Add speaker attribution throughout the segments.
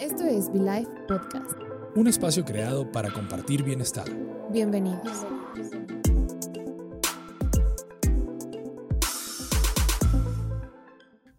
Speaker 1: Esto es Be Life Podcast.
Speaker 2: Un espacio creado para compartir bienestar.
Speaker 1: Bienvenidos.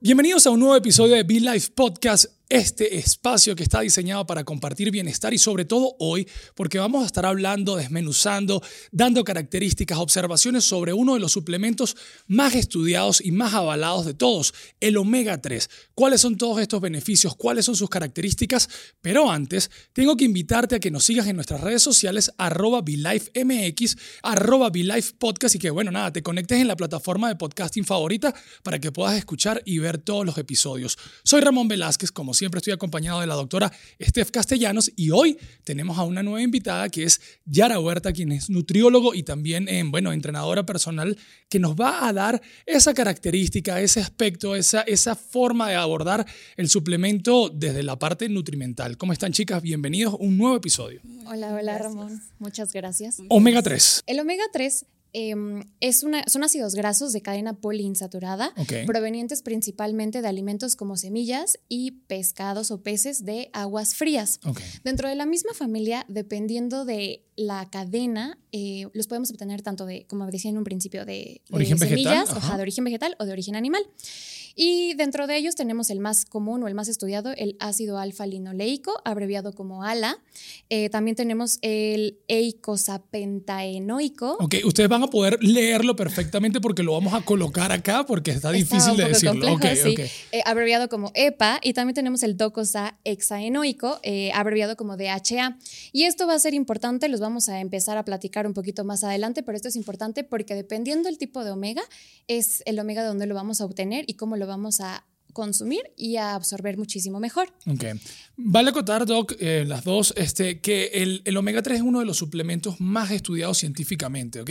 Speaker 2: Bienvenidos a un nuevo episodio de Be Life Podcast este espacio que está diseñado para compartir bienestar y sobre todo hoy porque vamos a estar hablando, desmenuzando, dando características, observaciones sobre uno de los suplementos más estudiados y más avalados de todos, el omega 3. ¿Cuáles son todos estos beneficios? ¿Cuáles son sus características? Pero antes, tengo que invitarte a que nos sigas en nuestras redes sociales arroba MX, arroba Podcast y que bueno, nada, te conectes en la plataforma de podcasting favorita para que puedas escuchar y ver todos los episodios. Soy Ramón Velázquez, como siempre estoy acompañado de la doctora Steph Castellanos y hoy tenemos a una nueva invitada que es Yara Huerta, quien es nutriólogo y también, eh, bueno, entrenadora personal, que nos va a dar esa característica, ese aspecto, esa, esa forma de abordar el suplemento desde la parte nutrimental. ¿Cómo están chicas? Bienvenidos a un nuevo episodio.
Speaker 1: Hola, hola Ramón. Muchas gracias.
Speaker 2: Omega 3.
Speaker 1: El omega 3 Em, es una, son ácidos grasos de cadena poliinsaturada, provenientes principalmente de alimentos como semillas y pescados o peces de aguas frías. Dentro de la misma familia, dependiendo de la cadena, eh, los podemos obtener tanto de, como decía en un principio, de, semillas, de origen vegetal o de origen animal. Y dentro de ellos tenemos el más común o el más estudiado, el ácido alfa-linoleico, abreviado como ALA. Eh, también tenemos el eicosapentaenoico.
Speaker 2: Ok, ustedes van a poder leerlo perfectamente porque lo vamos a colocar acá porque está, difícil de decirlo.
Speaker 1: okay, eh, abreviado como EPA. Y también tenemos el docosahexaenoico, eh, abreviado como DHA. Y esto va a ser importante, los vamos a empezar a platicar un poquito más adelante, pero esto es importante porque dependiendo del tipo de omega, es el omega de donde lo vamos a obtener y cómo lo vamos a consumir y a absorber muchísimo mejor.
Speaker 2: Ok. Vale acotar, Doc, eh, las dos, este, que el, el, omega 3 es uno de los suplementos más estudiados científicamente, ¿ok?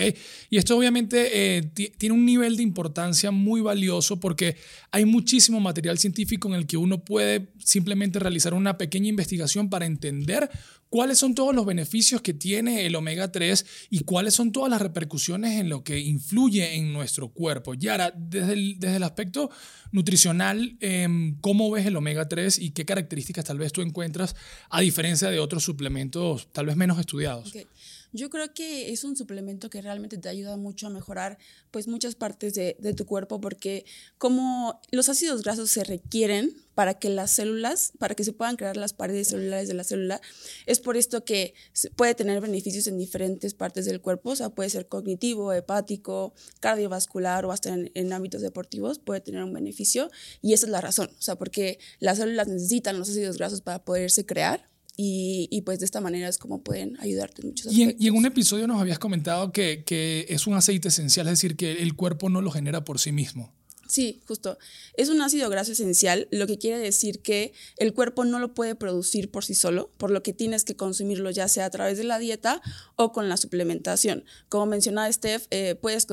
Speaker 2: Y esto obviamente eh, tiene un nivel de importancia muy valioso porque hay muchísimo material científico en el que uno puede simplemente realizar una pequeña investigación para entender cuáles son todos los beneficios que tiene el omega 3 y cuáles son todas las repercusiones en lo que influye en nuestro cuerpo. Yara, desde el, desde el aspecto nutricional, em, ¿cómo ves el omega 3 y qué características tal vez tú encuentras a diferencia de otros suplementos tal vez menos estudiados?
Speaker 3: Yo creo que es un suplemento que realmente te ayuda mucho a mejorar pues muchas partes de, tu cuerpo porque como los ácidos grasos se requieren para que las células, para que se puedan crear las paredes celulares de la célula, es por esto que puede tener beneficios en diferentes partes del cuerpo, o sea, puede ser cognitivo, hepático, cardiovascular o hasta en, en ámbitos deportivos puede tener un beneficio y esa es la razón, o sea, porque las células necesitan los ácidos grasos para poderse crear y, pues de esta manera es como pueden ayudarte en muchos aspectos.
Speaker 2: Y en, y en un episodio nos habías comentado que, que, es un aceite esencial, es decir, que el cuerpo no lo genera por sí mismo.
Speaker 3: Sí, justo. Es un ácido graso esencial, lo que quiere decir que el cuerpo no lo puede producir por sí solo, por lo que tienes que consumirlo ya sea a través de la dieta o con la suplementación. Como mencionaba Steph, eh, puedes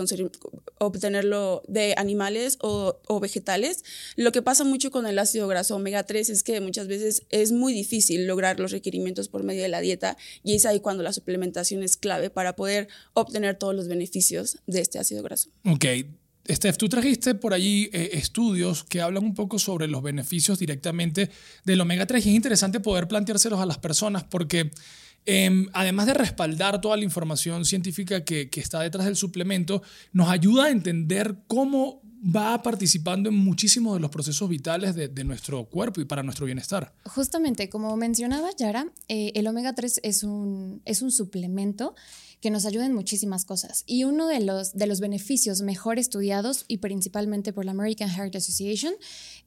Speaker 3: obtenerlo de animales o, o, vegetales. Lo que pasa mucho con el ácido graso omega 3 es que muchas veces es muy difícil lograr los requerimientos por medio de la dieta y es ahí cuando la suplementación es clave para poder obtener todos los beneficios de este ácido graso.
Speaker 2: Ok. Steph, tú trajiste por allí eh, estudios que hablan un poco sobre los beneficios directamente del omega 3 y es interesante poder planteárselos a las personas porque em, además de respaldar toda la información científica que, está detrás del suplemento, nos ayuda a entender cómo va participando en muchísimos de los procesos vitales de, nuestro cuerpo y para nuestro bienestar.
Speaker 1: Justamente, como mencionaba Yara, eh, el omega 3 es un, es un suplemento que nos ayuda en muchísimas cosas. Y uno de los, de los beneficios mejor estudiados y principalmente por la American Heart Association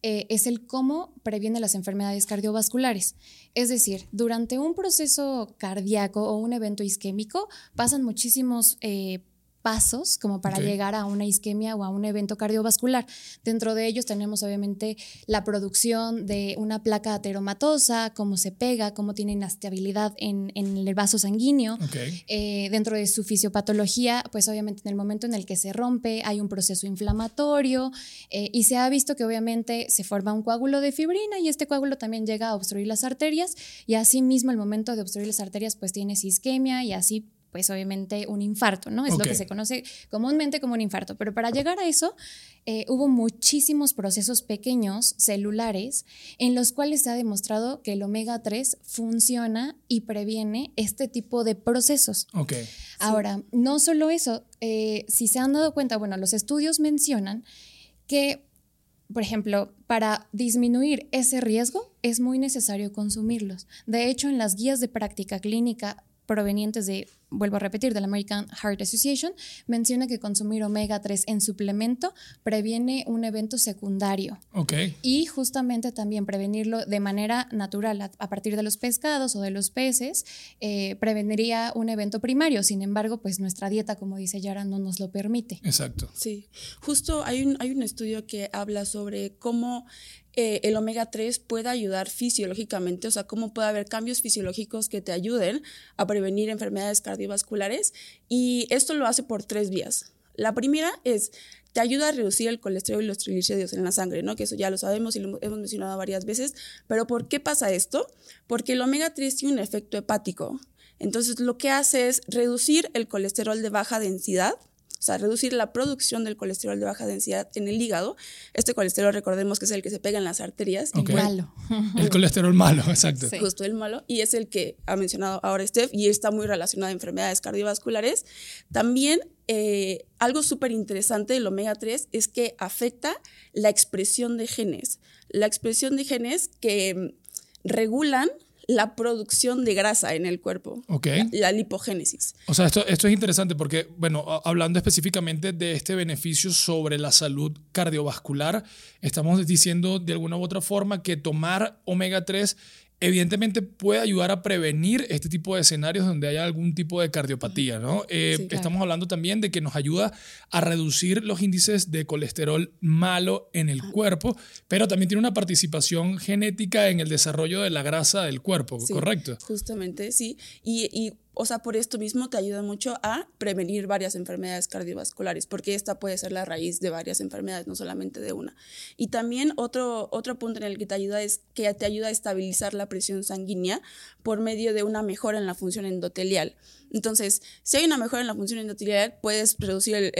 Speaker 1: eh, es el cómo previene las enfermedades cardiovasculares. Es decir, durante un proceso cardíaco o un evento isquémico pasan muchísimos eh, pasos como para llegar a una isquemia o a un evento cardiovascular. Dentro de ellos tenemos obviamente la producción de una placa ateromatosa, cómo se pega, cómo tiene inestabilidad en, en el vaso sanguíneo. Eh, dentro de su fisiopatología, pues obviamente en el momento en el que se rompe hay un proceso inflamatorio eh, y se ha visto que obviamente se forma un coágulo de fibrina y este coágulo también llega a obstruir las arterias y así mismo el momento de obstruir las arterias pues tienes isquemia y así pues obviamente un infarto, ¿no? Es lo que se conoce comúnmente como un infarto. Pero para llegar a eso, eh, hubo muchísimos procesos pequeños, celulares, en los cuales se ha demostrado que el omega 3 funciona y previene este tipo de procesos.
Speaker 2: Ok.
Speaker 1: Ahora, no solo eso, eh, si se han dado cuenta, bueno, los estudios mencionan que por ejemplo, para disminuir ese riesgo es muy necesario consumirlos. De hecho, en las guías de práctica clínica provenientes de, vuelvo a repetir, de la American Heart Association, menciona que consumir omega 3 en suplemento previene un evento secundario.
Speaker 2: Ok.
Speaker 1: Y justamente también prevenirlo de manera natural, a, partir de los pescados o de los peces, eh, preveniría un evento primario. Sin embargo, pues nuestra dieta, como dice Yara, no nos lo permite.
Speaker 2: Exacto.
Speaker 3: Sí, justo hay un, hay un estudio que habla sobre cómo eh, el omega 3 puede ayudar fisiológicamente, o sea, cómo puede haber cambios fisiológicos que te ayuden a prevenir enfermedades cardiovasculares. Y esto lo hace por tres vías. La primera es, te ayuda a reducir el colesterol y los triglicéridos en la sangre, ¿no? Que eso ya lo sabemos y lo hemos mencionado varias veces. Pero ¿por qué pasa esto? Porque el omega 3 tiene un efecto hepático. Entonces, lo que hace es reducir el colesterol de baja densidad o sea, reducir la producción del colesterol de baja densidad en el hígado. Este colesterol, recordemos que es el que se pega en las arterias.
Speaker 1: El malo.
Speaker 2: El colesterol malo, exacto.
Speaker 3: Justo el malo. Y es el que ha mencionado ahora Steph y está muy relacionado a enfermedades cardiovasculares. También eh, algo súper interesante del omega 3 es que afecta la expresión de genes. La expresión de genes que mm, regulan la producción de grasa en el cuerpo.
Speaker 2: Ok.
Speaker 3: La, lipogénesis.
Speaker 2: O sea, esto, esto es interesante porque, bueno, hablando específicamente de este beneficio sobre la salud cardiovascular, estamos diciendo de alguna u otra forma que tomar omega 3 evidentemente puede ayudar a prevenir este tipo de escenarios donde haya algún tipo de cardiopatía, ¿no? Eh, estamos hablando también de que nos ayuda a reducir los índices de colesterol malo en el cuerpo, pero también tiene una participación genética en el desarrollo de la grasa del cuerpo, ¿correcto?
Speaker 3: Justamente, sí. Y, y o sea, por esto mismo te ayuda mucho a prevenir varias enfermedades cardiovasculares, porque esta puede ser la raíz de varias enfermedades, no solamente de una. Y también otro, otro punto en el que te ayuda es que te ayuda a estabilizar la presión sanguínea por medio de una mejora en la función endotelial. Entonces, si hay una mejora en la función endotelial, puedes reducir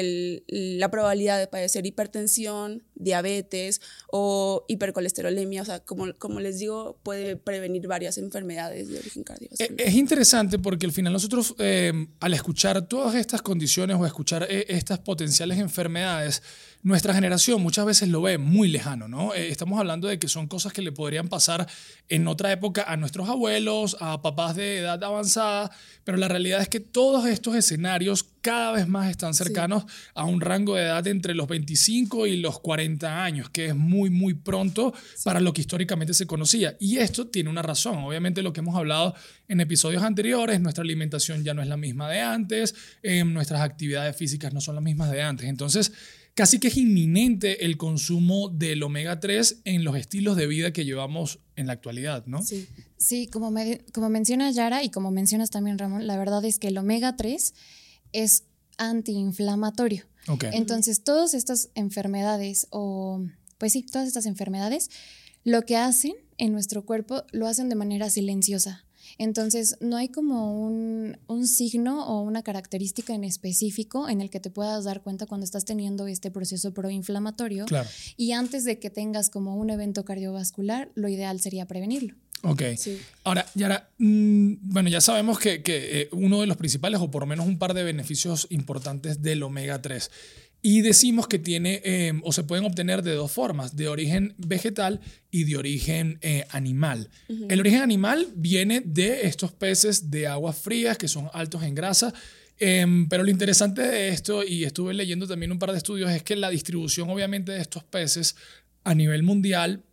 Speaker 3: la probabilidad de padecer hipertensión, diabetes o hipercolesterolemia. O sea, como, les digo, puede prevenir varias enfermedades de origen cardiovascular.
Speaker 2: Es interesante porque al final nosotros, eh, al escuchar todas estas condiciones o escuchar eh, estas potenciales enfermedades, nuestra generación muchas veces lo ve muy lejano, ¿no? Eh, estamos hablando de que son cosas que le podrían pasar en otra época a nuestros abuelos, a papás de edad avanzada, pero la realidad es que todos estos escenarios cada vez más están cercanos a un rango de edad entre los 25 y los 40 años, que es muy, muy pronto para lo que históricamente se conocía. Y esto tiene una razón. Obviamente lo que hemos hablado en episodios anteriores, nuestra alimentación ya no es la misma de antes, eh, nuestras actividades físicas no son las mismas de antes. Entonces, casi que es inminente el consumo del omega 3 en los estilos de vida que llevamos en la actualidad, ¿no?
Speaker 1: Sí, sí como, como menciona Yara y como mencionas también Ramón, la verdad es que el omega 3 es antiinflamatorio.
Speaker 2: Okay.
Speaker 1: Entonces, todas estas enfermedades, o pues sí, todas estas enfermedades, lo que hacen en nuestro cuerpo lo hacen de manera silenciosa. Entonces, no hay como un, signo o una característica en específico en el que te puedas dar cuenta cuando estás teniendo este proceso proinflamatorio.
Speaker 2: Claro.
Speaker 1: Y antes de que tengas como un evento cardiovascular, lo ideal sería prevenirlo.
Speaker 2: Ok. Ahora, Yara, mm, bueno, ya sabemos que, eh, uno de los principales, o por lo menos un par de beneficios importantes del omega 3 y decimos que tiene em, o se pueden obtener de dos formas, de origen vegetal y de origen eh, animal. El origen animal viene de estos peces de aguas frías que son altos en grasa. Em, pero lo interesante de esto, y estuve leyendo también un par de estudios, es que la distribución obviamente de estos peces a nivel mundial,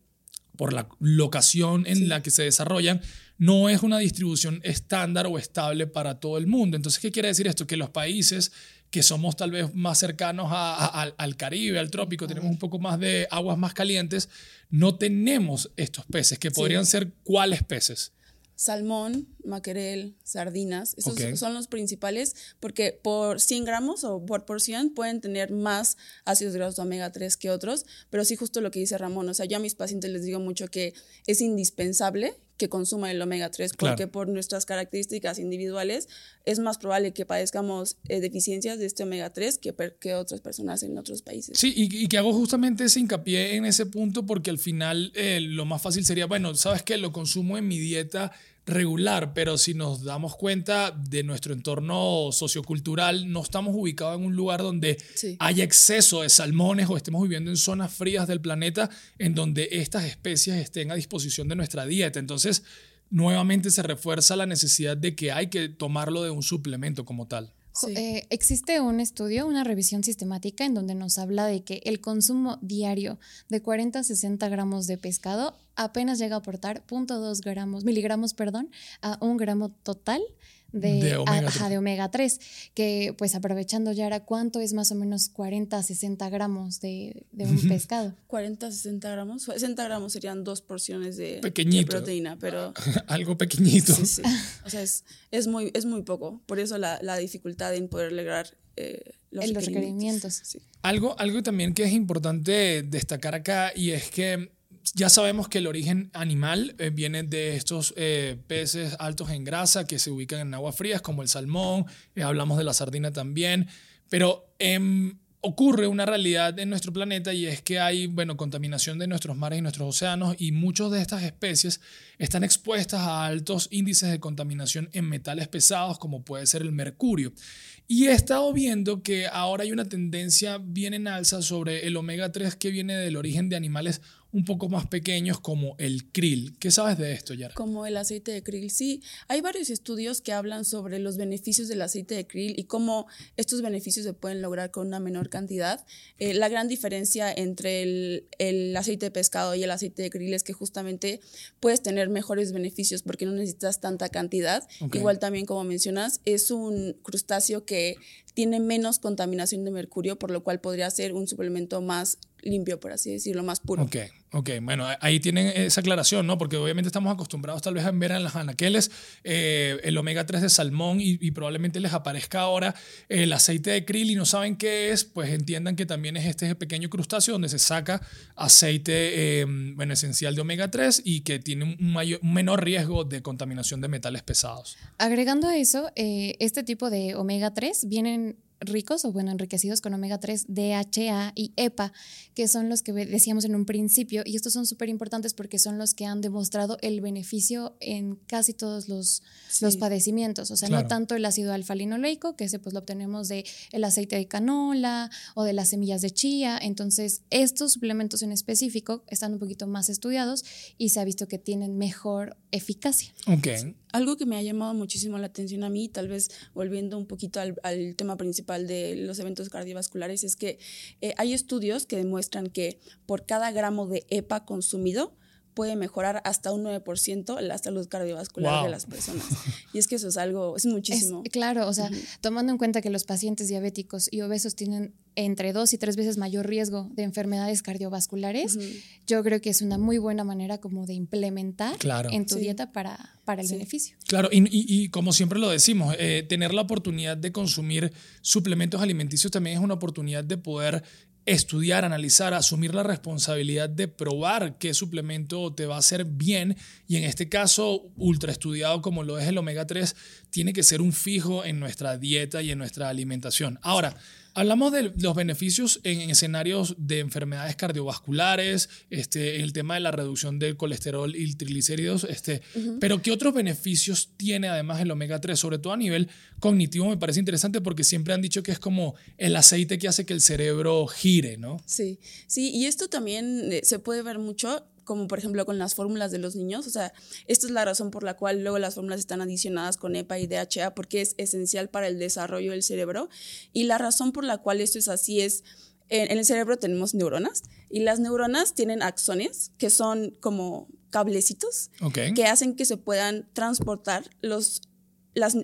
Speaker 2: por la locación en la que se desarrollan, no es una distribución estándar o estable para todo el mundo. Entonces, ¿qué quiere decir esto? Que los países que somos tal vez más cercanos al Caribe, al trópico, tenemos un poco más de aguas más calientes, no tenemos estos peces, que podrían ser cuáles peces.
Speaker 3: Salmón, maquerel, sardinas, esos son los principales porque por 100 gramos o por porción pueden tener más ácidos grasos omega 3 que otros, pero sí justo lo que dice Ramón, o sea, yo a mis pacientes les digo mucho que es indispensable que consuman el omega 3, porque por nuestras características individuales es más probable que padezcamos eh, deficiencias de este omega 3 que, que otras personas en otros países.
Speaker 2: Sí, y, que hago justamente ese hincapié en ese punto porque al final eh, lo más fácil sería, bueno, sabes que lo consumo en mi dieta regular, pero si nos damos cuenta de nuestro entorno sociocultural, no estamos ubicados en un lugar donde haya exceso de salmones o estemos viviendo en zonas frías del planeta en donde estas especies estén a disposición de nuestra dieta. Entonces, nuevamente se refuerza la necesidad de que hay que tomarlo de un suplemento como tal.
Speaker 1: Eh, existe un estudio, una revisión sistemática en donde nos habla de que el consumo diario de 40 a 60 gramos de pescado apenas llega a aportar 0.2 gramos, miligramos, perdón, a un gramo total de, omega, 3. que pues aprovechando ya era cuánto es más o menos 40 a 60 gramos de, un pescado.
Speaker 3: 40 a 60 gramos, 60 gramos serían dos porciones de, proteína, pero...
Speaker 2: Algo pequeñito.
Speaker 3: Sí, sí. O sea, es, muy, es muy poco, por eso la, dificultad en poder lograr eh, los, requerimientos.
Speaker 2: Algo, algo también que es importante destacar acá y es que ya sabemos que el origen animal eh, viene de estos eh, peces altos en grasa que se ubican en aguas frías, como el salmón, eh, hablamos de la sardina también, pero em, ocurre una realidad en nuestro planeta y es que hay, bueno, contaminación de nuestros mares y nuestros océanos y muchas de estas especies están expuestas a altos índices de contaminación en metales pesados como puede ser el mercurio. Y he estado viendo que ahora hay una tendencia bien en alza sobre el omega 3 que viene del origen de animales un poco más pequeños como el krill. ¿Qué sabes de esto, Yara?
Speaker 3: Como el aceite de krill, sí. Hay varios estudios que hablan sobre los beneficios del aceite de krill y cómo estos beneficios se pueden lograr con una menor cantidad. Eh, la gran diferencia entre el, aceite de pescado y el aceite de krill es que justamente puedes tener mejores beneficios porque no necesitas tanta cantidad. Igual también, como mencionas, es un crustáceo que tiene menos contaminación de mercurio, por lo cual podría ser un suplemento más limpio, por así decirlo, más puro.
Speaker 2: Ok, ok. Bueno, ahí tienen esa aclaración, ¿no? Porque obviamente estamos acostumbrados tal vez a ver en las anaqueles eh, el omega 3 de salmón y, probablemente les aparezca ahora el aceite de krill y no saben qué es, pues entiendan que también es este pequeño crustáceo donde se saca aceite, eh, bueno, esencial de omega 3 y que tiene un, mayor, un menor riesgo de contaminación de metales pesados.
Speaker 1: Agregando a eso, eh, este tipo de omega 3 vienen ricos o bueno, enriquecidos con omega 3, DHA y EPA, que son los que decíamos en un principio, y estos son súper importantes porque son los que han demostrado el beneficio en casi todos los, los padecimientos, o sea, no tanto el ácido alfa-linoleico, que ese pues lo obtenemos de el aceite de canola o de las semillas de chía, entonces estos suplementos en específico están un poquito más estudiados y se ha visto que tienen mejor eficacia.
Speaker 2: Ok.
Speaker 3: Algo que me ha llamado muchísimo la atención a mí, tal vez volviendo un poquito al, tema principal de los eventos cardiovasculares, es que eh, hay estudios que demuestran que por cada gramo de EPA consumido, puede mejorar hasta un 9% la salud cardiovascular de las personas. Y es que eso es algo, es muchísimo.
Speaker 1: claro, o sea, tomando en cuenta que los pacientes diabéticos y obesos tienen entre dos y tres veces mayor riesgo de enfermedades cardiovasculares, yo creo que es una muy buena manera como de implementar en tu dieta para, para el beneficio.
Speaker 2: Claro, y, y, como siempre lo decimos, eh, tener la oportunidad de consumir suplementos alimenticios también es una oportunidad de poder estudiar, analizar, asumir la responsabilidad de probar qué suplemento te va a hacer bien y en este caso ultra estudiado como lo es el omega 3 tiene que ser un fijo en nuestra dieta y en nuestra alimentación. Ahora, Hablamos de los beneficios en escenarios de enfermedades cardiovasculares, este, el tema de la reducción del colesterol y triglicéridos, este, pero ¿qué otros beneficios tiene además el omega 3? Sobre todo a nivel cognitivo me parece interesante porque siempre han dicho que es como el aceite que hace que el cerebro gire, ¿no?
Speaker 3: Sí, sí, y esto también eh, se puede ver mucho como por ejemplo con las fórmulas de los niños. O sea, esta es la razón por la cual luego las fórmulas están adicionadas con EPA y DHA porque es esencial para el desarrollo del cerebro. Y la razón por la cual esto es así es, en, el cerebro tenemos neuronas y las neuronas tienen axones que son como cablecitos que hacen que se puedan transportar los, las,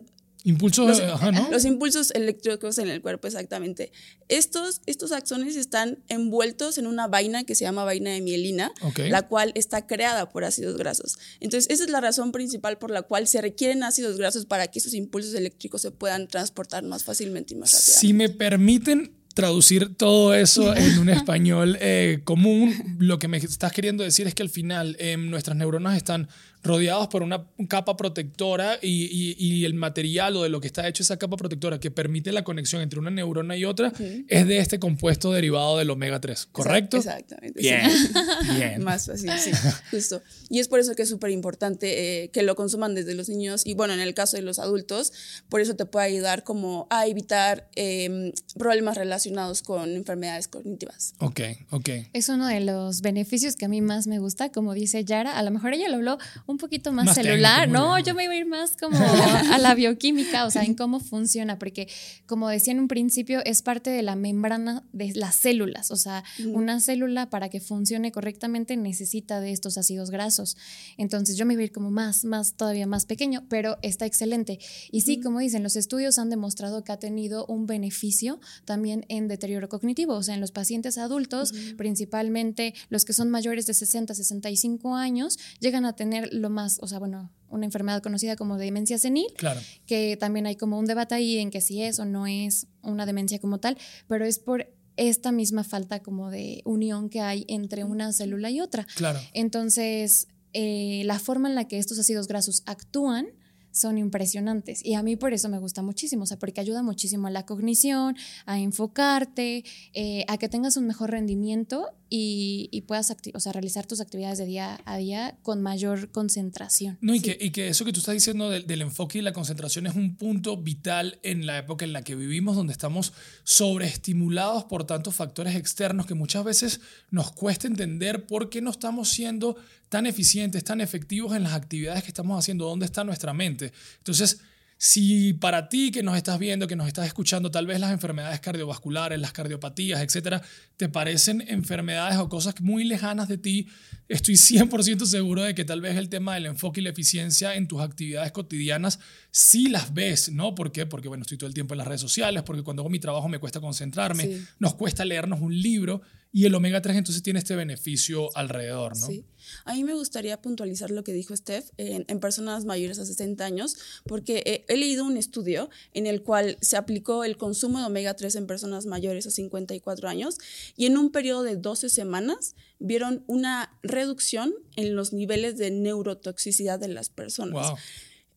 Speaker 2: Impulsos,
Speaker 3: los,
Speaker 2: ajá, ¿no?
Speaker 3: los impulsos eléctricos en el cuerpo, exactamente. Estos, estos axones están envueltos en una vaina que se llama vaina de mielina, la cual está creada por ácidos grasos. Entonces, esa es la razón principal por la cual se requieren ácidos grasos para que esos impulsos eléctricos se puedan transportar más fácilmente y más rápidamente.
Speaker 2: Si me permiten, traducir todo eso en un español eh, común, lo que me estás queriendo decir es que al final em, nuestras neuronas están rodeados por una capa protectora y, y- y el material o de lo que está hecho esa capa protectora que permite la conexión entre una neurona y otra es de este compuesto derivado del omega 3, ¿correcto?
Speaker 3: Exactamente.
Speaker 2: Bien,
Speaker 3: sí.
Speaker 2: bien.
Speaker 3: Más fácil, sí, justo. Y es por eso que es súper importante eh, que lo consuman desde los niños y bueno, en el caso de los adultos, por eso te puede ayudar como a evitar eh, problemas relacionados con enfermedades cognitivas.
Speaker 2: Ok, ok.
Speaker 1: Es uno de los beneficios que a mí más me gusta, como dice Yara. A lo mejor ella lo habló un poquito más,
Speaker 2: Más
Speaker 1: celular.
Speaker 2: técnico,
Speaker 1: no, yo me iba a ir más como a la bioquímica, o sea, en cómo funciona, porque como decía en un principio, es parte de la membrana de las células. O sea, una célula para que funcione correctamente necesita de estos ácidos grasos. Entonces yo me iba a ir como más, más, todavía más pequeño, pero está excelente. Y sí, como dicen, los estudios han demostrado que ha tenido un beneficio también en deterioro cognitivo, o sea, en los pacientes adultos, principalmente los que son mayores de 60, 65 años, llegan a tener lo más, o sea, bueno, una enfermedad conocida como demencia senil,
Speaker 2: Claro.
Speaker 1: que también hay como un debate ahí en que si es o no es una demencia como tal, pero es por esta misma falta como de unión que hay entre una célula y otra.
Speaker 2: Claro.
Speaker 1: Entonces, eh, la forma en la que estos ácidos grasos actúan son impresionantes y a mí por eso me gusta muchísimo, o sea, porque ayuda muchísimo a la cognición, a enfocarte, eh, a que tengas un mejor rendimiento y, y puedas o sea, realizar tus actividades de día a día con mayor concentración.
Speaker 2: No, y, que, y que eso que tú estás diciendo del, del enfoque y la concentración es un punto vital en la época en la que vivimos, donde estamos sobreestimulados por tantos factores externos que muchas veces nos cuesta entender por qué no estamos siendo tan eficientes, tan efectivos en las actividades que estamos haciendo, dónde está nuestra mente. Entonces, si para ti que nos estás viendo, que nos estás escuchando, tal vez las enfermedades cardiovasculares, las cardiopatías, etcétera, te parecen enfermedades o cosas muy lejanas de ti, estoy 100% seguro de que tal vez el tema del enfoque y la eficiencia en tus actividades cotidianas sí las ves, ¿no? ¿Por qué? Porque, bueno, estoy todo el tiempo en las redes sociales, porque cuando hago mi trabajo me cuesta concentrarme,
Speaker 3: Sí.
Speaker 2: nos cuesta leernos un libro y el omega 3 entonces tiene este beneficio alrededor, ¿no?
Speaker 3: Sí. A mí me gustaría puntualizar lo que dijo Steph en, en personas mayores a 60 años, porque eh, he leído un estudio en el cual se aplicó el consumo de omega 3 en personas mayores a 54 años y en un periodo de 12 semanas vieron una reducción en los niveles de neurotoxicidad de las personas.
Speaker 2: Wow.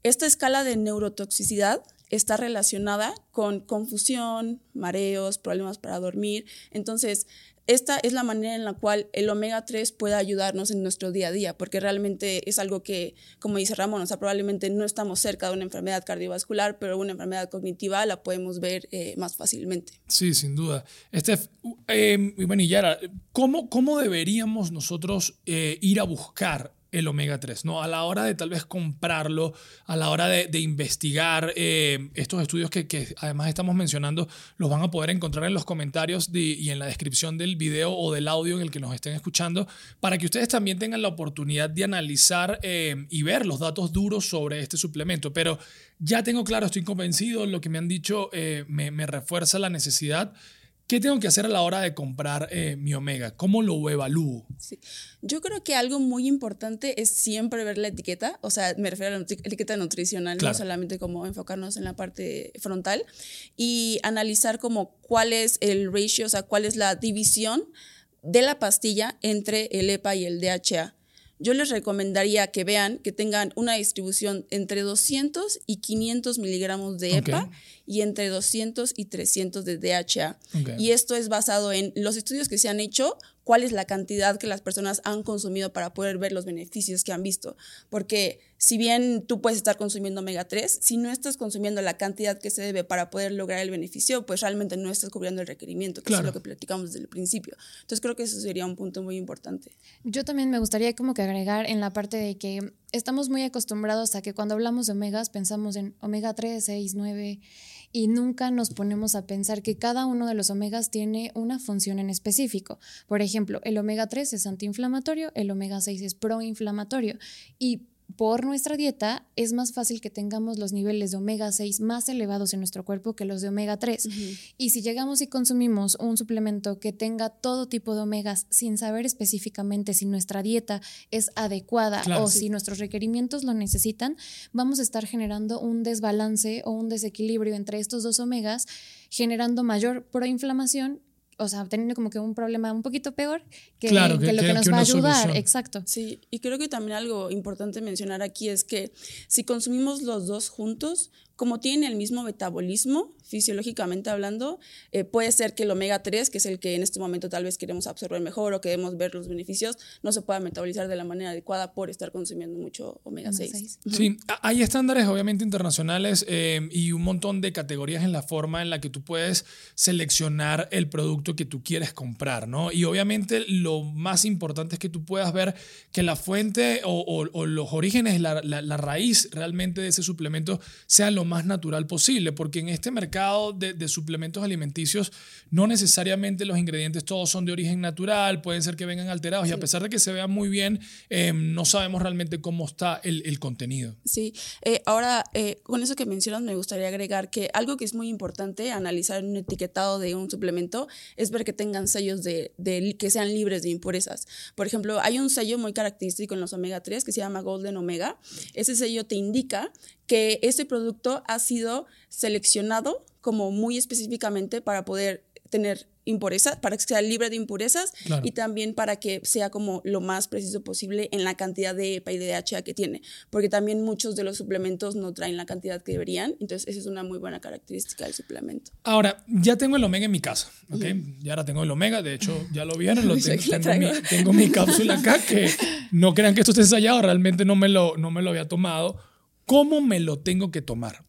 Speaker 3: Esta escala de neurotoxicidad está relacionada con confusión, mareos, problemas para dormir. Entonces, esta es la manera en la cual el omega 3 puede ayudarnos en nuestro día a día, porque realmente es algo que, como dice Ramón, o sea, probablemente no estamos cerca de una enfermedad cardiovascular, pero una enfermedad cognitiva la podemos ver eh, más fácilmente.
Speaker 2: Sí, sin duda. Estef, eh, bueno, y Yara, ¿cómo, cómo deberíamos nosotros eh, ir a buscar el omega 3? ¿no? A la hora de tal vez comprarlo, a la hora de, investigar eh, estos estudios que, además estamos mencionando, los van a poder encontrar en los comentarios y en la descripción del video o del audio en el que nos estén escuchando, para que ustedes también tengan la oportunidad de analizar eh, y ver los datos duros sobre este suplemento. Pero ya tengo claro, estoy convencido, lo que me han dicho eh, me refuerza la necesidad. ¿Qué tengo que hacer a la hora de comprar eh, mi omega? ¿Cómo lo evalúo?
Speaker 3: Sí. Yo creo que algo muy importante es siempre ver la etiqueta, o sea, me refiero a la etiqueta nutricional,
Speaker 2: Claro.
Speaker 3: no solamente como enfocarnos en la parte frontal y analizar como cuál es el ratio, o sea, cuál es la división de la pastilla entre el EPA y el DHA. Yo les recomendaría que vean que tengan una distribución entre 200 y 500 miligramos de. EPA y entre 200 y 300 de DHA. Y esto es basado en los estudios que se han hecho, cuál es la cantidad que las personas han consumido para poder ver los beneficios que han visto. Porque si bien tú puedes estar consumiendo omega 3, si no estás consumiendo la cantidad que se debe para poder lograr el beneficio, pues realmente no estás cubriendo el requerimiento, que
Speaker 2: Claro.
Speaker 3: es lo que platicamos desde el principio. Entonces creo que eso sería un punto muy importante.
Speaker 1: Yo también me gustaría como que agregar en la parte de que estamos muy acostumbrados a que cuando hablamos de omegas pensamos en omega 3, 6, 9 y nunca nos ponemos a pensar que cada uno de los omegas tiene una función en específico. Por ejemplo, el omega 3 es antiinflamatorio, el omega 6 es proinflamatorio y por nuestra dieta es más fácil que tengamos los niveles de omega 6 más elevados en nuestro cuerpo que los de omega 3. Y si llegamos y consumimos un suplemento que tenga todo tipo de omegas sin saber específicamente si nuestra dieta es adecuada
Speaker 2: Claro.
Speaker 1: o
Speaker 2: Sí.
Speaker 1: si nuestros requerimientos lo necesitan, vamos a estar generando un desbalance o un desequilibrio entre estos dos omegas, generando mayor proinflamación o sea, teniendo como que un problema un poquito peor que,
Speaker 2: Claro, que-
Speaker 1: que lo que,
Speaker 2: que-
Speaker 1: nos
Speaker 2: que
Speaker 1: va a ayudar.
Speaker 2: solución.
Speaker 1: Exacto.
Speaker 3: Sí, y creo que también algo importante mencionar aquí es que si consumimos los dos juntos, como tienen el mismo metabolismo, fisiológicamente hablando, eh, puede ser que el omega 3, que es el que en este momento tal vez queremos absorber mejor o queremos ver los beneficios, no se pueda metabolizar de la manera adecuada por estar consumiendo mucho omega
Speaker 1: Omega
Speaker 3: 6.
Speaker 1: seis.
Speaker 2: Sí, a- hay estándares obviamente internacionales eh, y un montón de categorías en la forma en la que tú puedes seleccionar el producto que tú quieres comprar, ¿no? Y obviamente lo más importante es que tú puedas ver que la fuente o, o- o los orígenes, la, la- la raíz realmente de ese suplemento sea lo más natural posible, porque en este mercado de, de suplementos alimenticios no necesariamente los ingredientes todos son de origen natural, pueden ser que vengan alterados y a pesar de que se vean muy bien, eh, no sabemos realmente cómo está el, el contenido.
Speaker 3: Sí, eh, ahora eh, con eso que mencionas me gustaría agregar que algo que es muy importante analizar en un etiquetado de un suplemento es ver que tengan sellos de, de que sean libres de impurezas. Por ejemplo, hay un sello muy característico en los omega 3 que se llama Golden Omega. Ese sello te indica que ese producto ha sido seleccionado como muy específicamente para poder tener impurezas, para que sea libre de impurezas
Speaker 2: Claro.
Speaker 3: y también para que sea como lo más preciso posible en la cantidad de EPA y de DHA que tiene, porque también muchos de los suplementos no traen la cantidad que deberían, entonces esa es una muy buena característica del suplemento.
Speaker 2: Ahora, ya tengo el omega en mi casa, ¿ok? Ya ahora tengo el omega, de hecho, ya lo vieron, lo tengo, tengo, mi, tengo mi cápsula acá, que no crean que esto esté ensayado, realmente no me, lo, no me lo había tomado. ¿Cómo me lo tengo que tomar?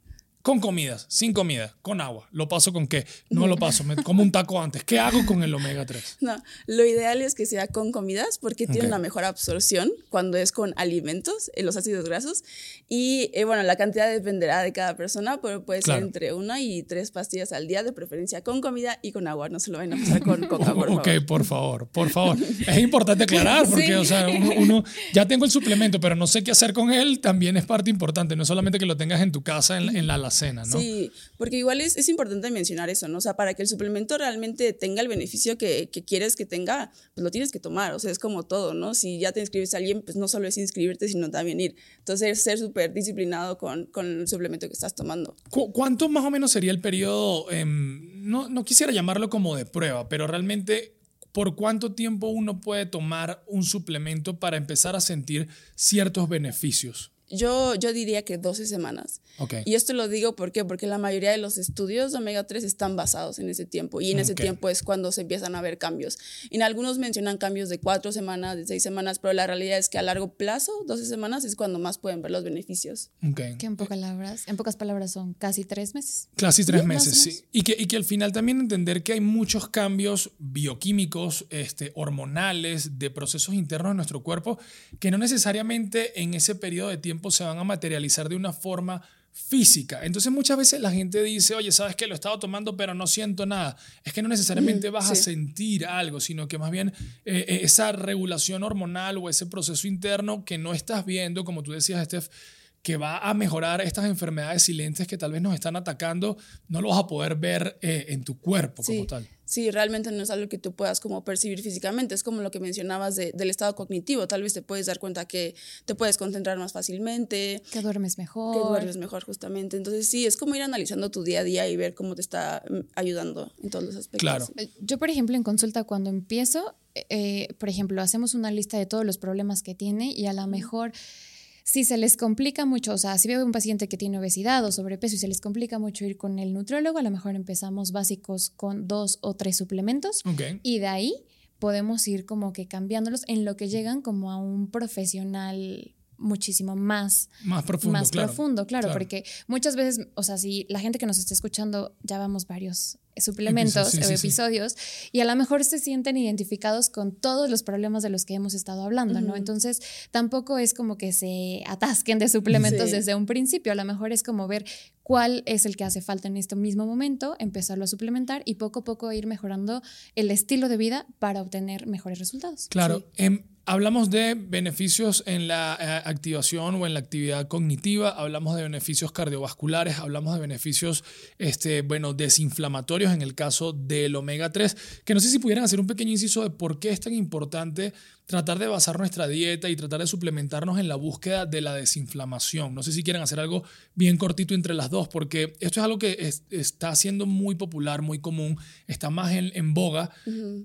Speaker 2: Con comidas, sin comida, con agua. ¿Lo paso con qué? No lo paso, me como un taco antes. ¿Qué hago con el omega 3?
Speaker 3: No, lo ideal es que sea con comidas porque tiene una mejor absorción cuando es con alimentos, eh, los ácidos grasos. Y eh, bueno, la cantidad dependerá de cada persona, pero puede
Speaker 2: Claro.
Speaker 3: ser entre una y tres pastillas al día, de preferencia con comida y con agua. No se lo vayan a pasar con coca, por
Speaker 2: ok,
Speaker 3: favor.
Speaker 2: por favor, por favor. Es importante aclarar porque,
Speaker 3: Sí.
Speaker 2: o sea, uno, uno- ya tengo el suplemento, pero no sé qué hacer con él, también es parte importante. No es solamente que lo tengas en tu casa, en, en la alacena, ¿no?
Speaker 3: Sí, porque igual es, es importante mencionar eso, ¿no? O sea, para que el suplemento realmente tenga el beneficio que, que quieres que tenga, pues lo tienes que tomar, o sea, es como todo, ¿no? Si ya te inscribes a alguien, pues no solo es inscribirte, sino también ir. Entonces, ser súper disciplinado con, con el suplemento que estás tomando.
Speaker 2: ¿Cu- ¿Cuánto más o menos sería el periodo? em, no, no quisiera llamarlo como de prueba, pero realmente, ¿por cuánto tiempo uno puede tomar un suplemento para empezar a sentir ciertos beneficios?
Speaker 3: Yo, yo diría que 12 semanas.
Speaker 2: Ok.
Speaker 3: Y esto lo digo ¿por qué? porque la mayoría de los estudios de omega 3 están basados en ese tiempo y en ese
Speaker 2: Ok.
Speaker 3: tiempo es cuando se empiezan a ver cambios. En algunos mencionan cambios de 4 semanas, de 6 semanas, pero la realidad es que a largo plazo, 12 semanas es cuando más pueden ver los beneficios.
Speaker 2: Ok.
Speaker 1: Que en pocas palabras, en pocas palabras son casi tres meses.
Speaker 2: Casi tres
Speaker 1: Sí, más
Speaker 2: meses, sí. Y que, y que al final también entender que hay muchos cambios bioquímicos, este, hormonales, de procesos internos de nuestro cuerpo, que no necesariamente en ese periodo de tiempo se van a materializar de una forma física. Entonces muchas veces la gente dice, oye, sabes que lo he estado tomando pero no siento nada. Es que no necesariamente vas a sentir algo, sino que más bien eh, eh, esa regulación hormonal o ese proceso interno que no estás viendo, como tú decías, Steph, que va a mejorar estas enfermedades silentes que tal vez nos están atacando, no lo vas a poder ver eh, en tu cuerpo como tal.
Speaker 3: Sí, realmente no es algo que tú puedas como percibir físicamente, es como lo que mencionabas de- del estado cognitivo, tal vez te puedes dar cuenta que te puedes concentrar más fácilmente,
Speaker 1: Que duermes mejor.
Speaker 3: que duermes mejor justamente, entonces sí, es como ir analizando tu día a día y ver cómo te está mm, ayudando en todos los aspectos.
Speaker 2: Claro.
Speaker 1: Eh, Yo, por ejemplo, en consulta cuando empiezo, eh, por ejemplo, hacemos una lista de todos los problemas que tiene y a lo mejor si se les complica mucho, o sea, si veo un paciente que tiene obesidad o sobrepeso y se les complica mucho ir con el nutriólogo, a lo mejor empezamos básicos con dos o tres suplementos
Speaker 2: Ok.
Speaker 1: y de ahí podemos ir como que cambiándolos en lo que llegan como a un profesional muchísimo más
Speaker 2: Más profundo,
Speaker 1: más
Speaker 2: claro.
Speaker 1: profundo, claro,
Speaker 2: Claro.
Speaker 1: porque muchas veces, o sea, si la gente que nos está escuchando, ya vamos varios suplementos
Speaker 2: sí,
Speaker 1: o
Speaker 2: sí, sí.
Speaker 1: episodios y a lo mejor se sienten identificados con todos los problemas de los que hemos estado hablando, ¿no? Entonces, tampoco es como que se atasquen de suplementos
Speaker 3: Sí.
Speaker 1: desde un principio, a lo mejor es como ver cuál es el que hace falta en este mismo momento, empezarlo a suplementar y poco a poco ir mejorando el estilo de vida para obtener mejores resultados.
Speaker 2: Claro.
Speaker 3: Sí.
Speaker 2: Em, hablamos de beneficios en la eh, activación o en la actividad cognitiva, hablamos de beneficios cardiovasculares, hablamos de beneficios este, bueno, desinflamatorios varios en el caso del omega 3, que no sé si pudieran hacer un pequeño inciso de por qué es tan importante tratar de basar nuestra dieta y tratar de suplementarnos en la búsqueda de la desinflamación. No sé si quieren hacer algo bien cortito entre las dos, porque esto es algo que está siendo muy popular, muy común, está más en, boga,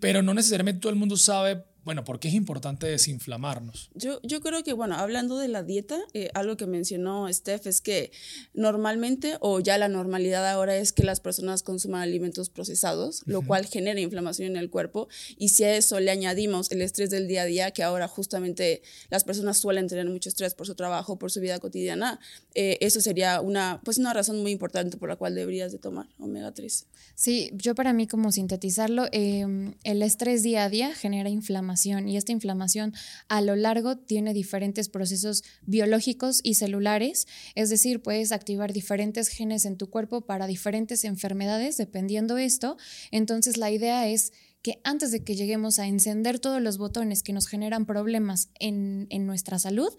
Speaker 2: pero no necesariamente todo el mundo sabe bueno, ¿por qué es importante desinflamarnos?
Speaker 3: Yo, yo creo que, bueno, hablando de la dieta, eh, algo que mencionó Steph es que normalmente, o ya la normalidad ahora es que las personas consuman alimentos procesados, lo cual genera inflamación en el cuerpo. Y si a eso le añadimos el estrés del día a día, que ahora justamente las personas suelen tener mucho estrés por su trabajo, por su vida cotidiana, eh, eso sería una, pues una razón muy importante por la cual deberías de tomar omega 3.
Speaker 1: Sí, yo para mí, como sintetizarlo, em, el estrés día a día genera inflamación y esta inflamación a lo largo tiene diferentes procesos biológicos y celulares, es decir, puedes activar diferentes genes en tu cuerpo para diferentes enfermedades dependiendo esto. Entonces la idea es que antes de que lleguemos a encender todos los botones que nos generan problemas en, en nuestra salud,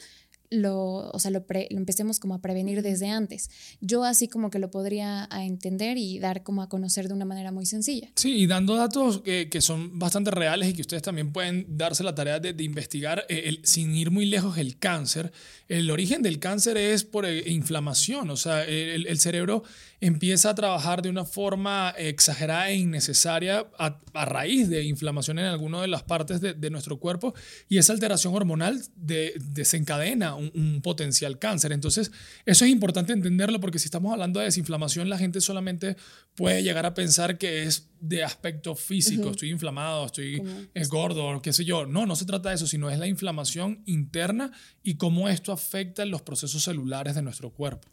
Speaker 1: lo, o sea, lo, empecemos como a prevenir desde antes. Yo así como que lo podría entender y dar como a conocer de una manera muy sencilla.
Speaker 2: Sí, y dando datos que, que son bastante reales y que ustedes también pueden darse la tarea de, investigar, eh, el, sin ir muy lejos, el cáncer. El origen del cáncer es por eh, inflamación, o sea, el, el cerebro empieza a trabajar de una forma exagerada e innecesaria a, raíz de inflamación en alguna de las partes de, nuestro cuerpo y esa alteración hormonal desencadena un, potencial cáncer. Entonces, eso es importante entenderlo porque si estamos hablando de desinflamación, la gente solamente puede llegar a pensar que es de aspecto físico, estoy inflamado, estoy gordo, qué sé yo. No, no se trata de eso, sino es la inflamación interna y cómo esto afecta los procesos celulares de nuestro cuerpo.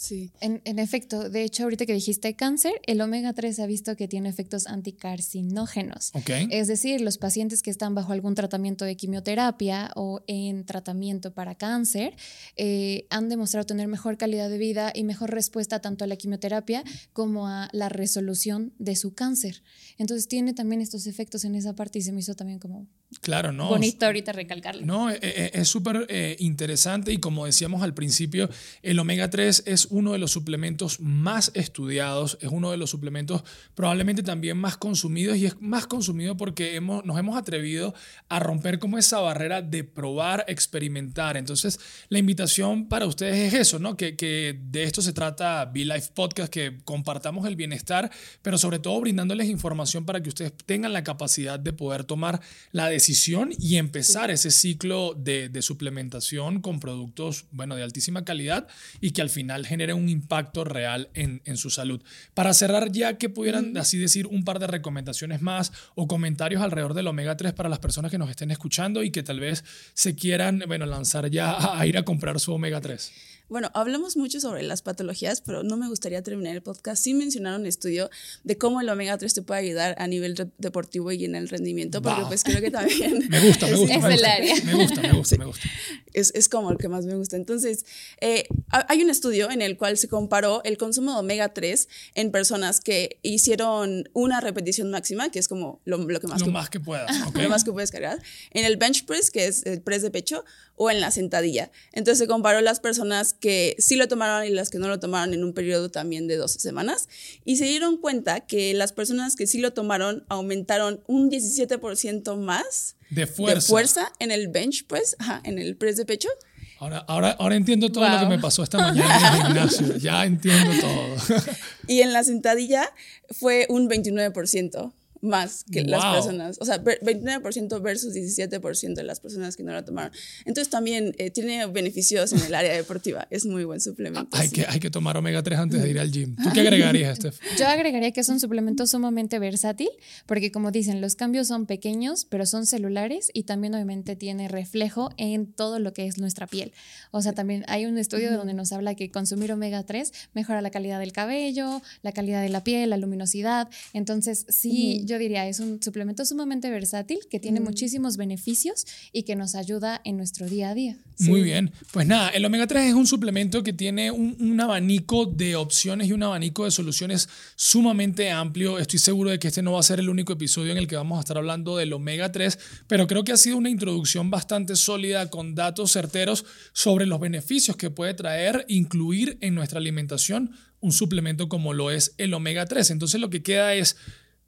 Speaker 1: Sí. En, en, efecto, de hecho, ahorita que dijiste cáncer, el omega 3 se ha visto que tiene efectos anticarcinógenos. Es decir, los pacientes que están bajo algún tratamiento de quimioterapia o en tratamiento para cáncer eh, han demostrado tener mejor calidad de vida y mejor respuesta tanto a la quimioterapia como a la resolución de su cáncer. Entonces tiene también estos efectos en esa parte y se me hizo también como
Speaker 2: Claro, no.
Speaker 1: Bonito ahorita recalcarlo.
Speaker 2: No, eh, eh, es súper eh, interesante y como decíamos al principio, el omega 3 es uno de los suplementos más estudiados, es uno de los suplementos probablemente también más consumidos y es más consumido porque hemos, nos hemos atrevido a romper como esa barrera de probar, experimentar. Entonces, la invitación para ustedes es eso, ¿no? Que, que de esto se trata Be Life Podcast, que compartamos el bienestar, pero sobre todo brindándoles información para que ustedes tengan la capacidad de poder tomar la decisión decisión y empezar ese ciclo de, suplementación con productos, bueno, de altísima calidad y que al final genere un impacto real en, su salud. Para cerrar ya, que pudieran así decir un par de recomendaciones más o comentarios alrededor del omega 3 para las personas que nos estén escuchando y que tal vez se quieran, bueno, lanzar ya a ir a comprar su omega 3?
Speaker 3: Bueno, hablamos mucho sobre las patologías, pero no me gustaría terminar el podcast sin mencionar un estudio de cómo el omega 3 te puede ayudar a nivel deportivo y en el rendimiento, porque pues creo que también...
Speaker 2: me gusta, me gusta. Es, me, el gusta. Área. me gusta, me gusta, me gusta.
Speaker 3: Es, es, como el que más me gusta. Entonces, eh, hay un estudio en el cual se comparó el consumo de omega 3 en personas que hicieron una repetición máxima, que es como lo, lo que más...
Speaker 2: Lo más que puedas.
Speaker 3: Lo más que puedes cargar. En el bench press, que es el press de pecho, o en la sentadilla. Entonces se comparó las personas que sí lo tomaron y las que no lo tomaron en un periodo también de 12 semanas y se dieron cuenta que las personas que sí lo tomaron aumentaron un 17% más
Speaker 2: de fuerza.
Speaker 3: fuerza en el bench press, en el press de pecho.
Speaker 2: Ahora, ahora, ahora entiendo todo lo que me pasó esta mañana en el gimnasio. Ya entiendo todo.
Speaker 3: y en la sentadilla fue un 29% más que las personas, o sea, 29% versus 17% de las personas que no la tomaron. Entonces también eh, tiene beneficios en el área deportiva, es muy buen suplemento.
Speaker 2: Hay, que, hay que tomar omega 3 antes de ir al gym. ¿Tú qué agregarías, Steph?
Speaker 1: Yo agregaría que es un suplemento sumamente versátil, porque como dicen, los cambios son pequeños, pero son celulares y también obviamente tiene reflejo en todo lo que es nuestra piel. O sea, también hay un estudio donde nos habla que consumir omega 3 mejora la calidad del cabello, la calidad de la piel, la luminosidad. Entonces, sí, yo diría, es un suplemento sumamente versátil que tiene muchísimos beneficios y que nos ayuda en nuestro día a día.
Speaker 2: Muy bien. Pues nada, el omega 3 es un suplemento que tiene un, un, abanico de opciones y un abanico de soluciones sumamente amplio. Estoy seguro de que este no va a ser el único episodio en el que vamos a estar hablando del omega 3, pero creo que ha sido una introducción bastante sólida con datos certeros sobre los beneficios que puede traer incluir en nuestra alimentación un suplemento como lo es el omega 3. Entonces lo que queda es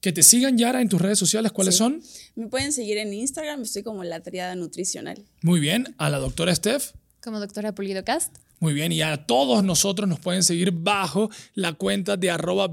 Speaker 2: que te sigan, Yara, en tus redes sociales. ¿Cuáles son?
Speaker 3: Me pueden seguir en Instagram, estoy como la triada nutricional.
Speaker 2: Muy bien. A la doctora Steph.
Speaker 1: Como doctora Pulido Cast.
Speaker 2: Muy bien, y a todos nosotros nos pueden seguir bajo la cuenta de arroba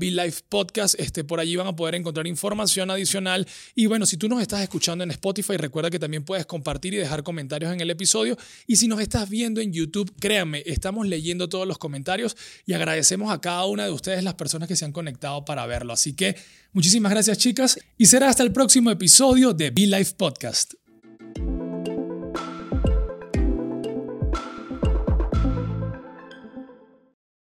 Speaker 2: Podcast. Este, por allí van a poder encontrar información adicional. Y bueno, si tú nos estás escuchando en Spotify, recuerda que también puedes compartir y dejar comentarios en el episodio. Y si nos estás viendo en YouTube, créanme, estamos leyendo todos los comentarios y agradecemos a cada una de ustedes las personas que se han conectado para verlo. Así que muchísimas gracias chicas y será hasta el próximo episodio de Be Life Podcast.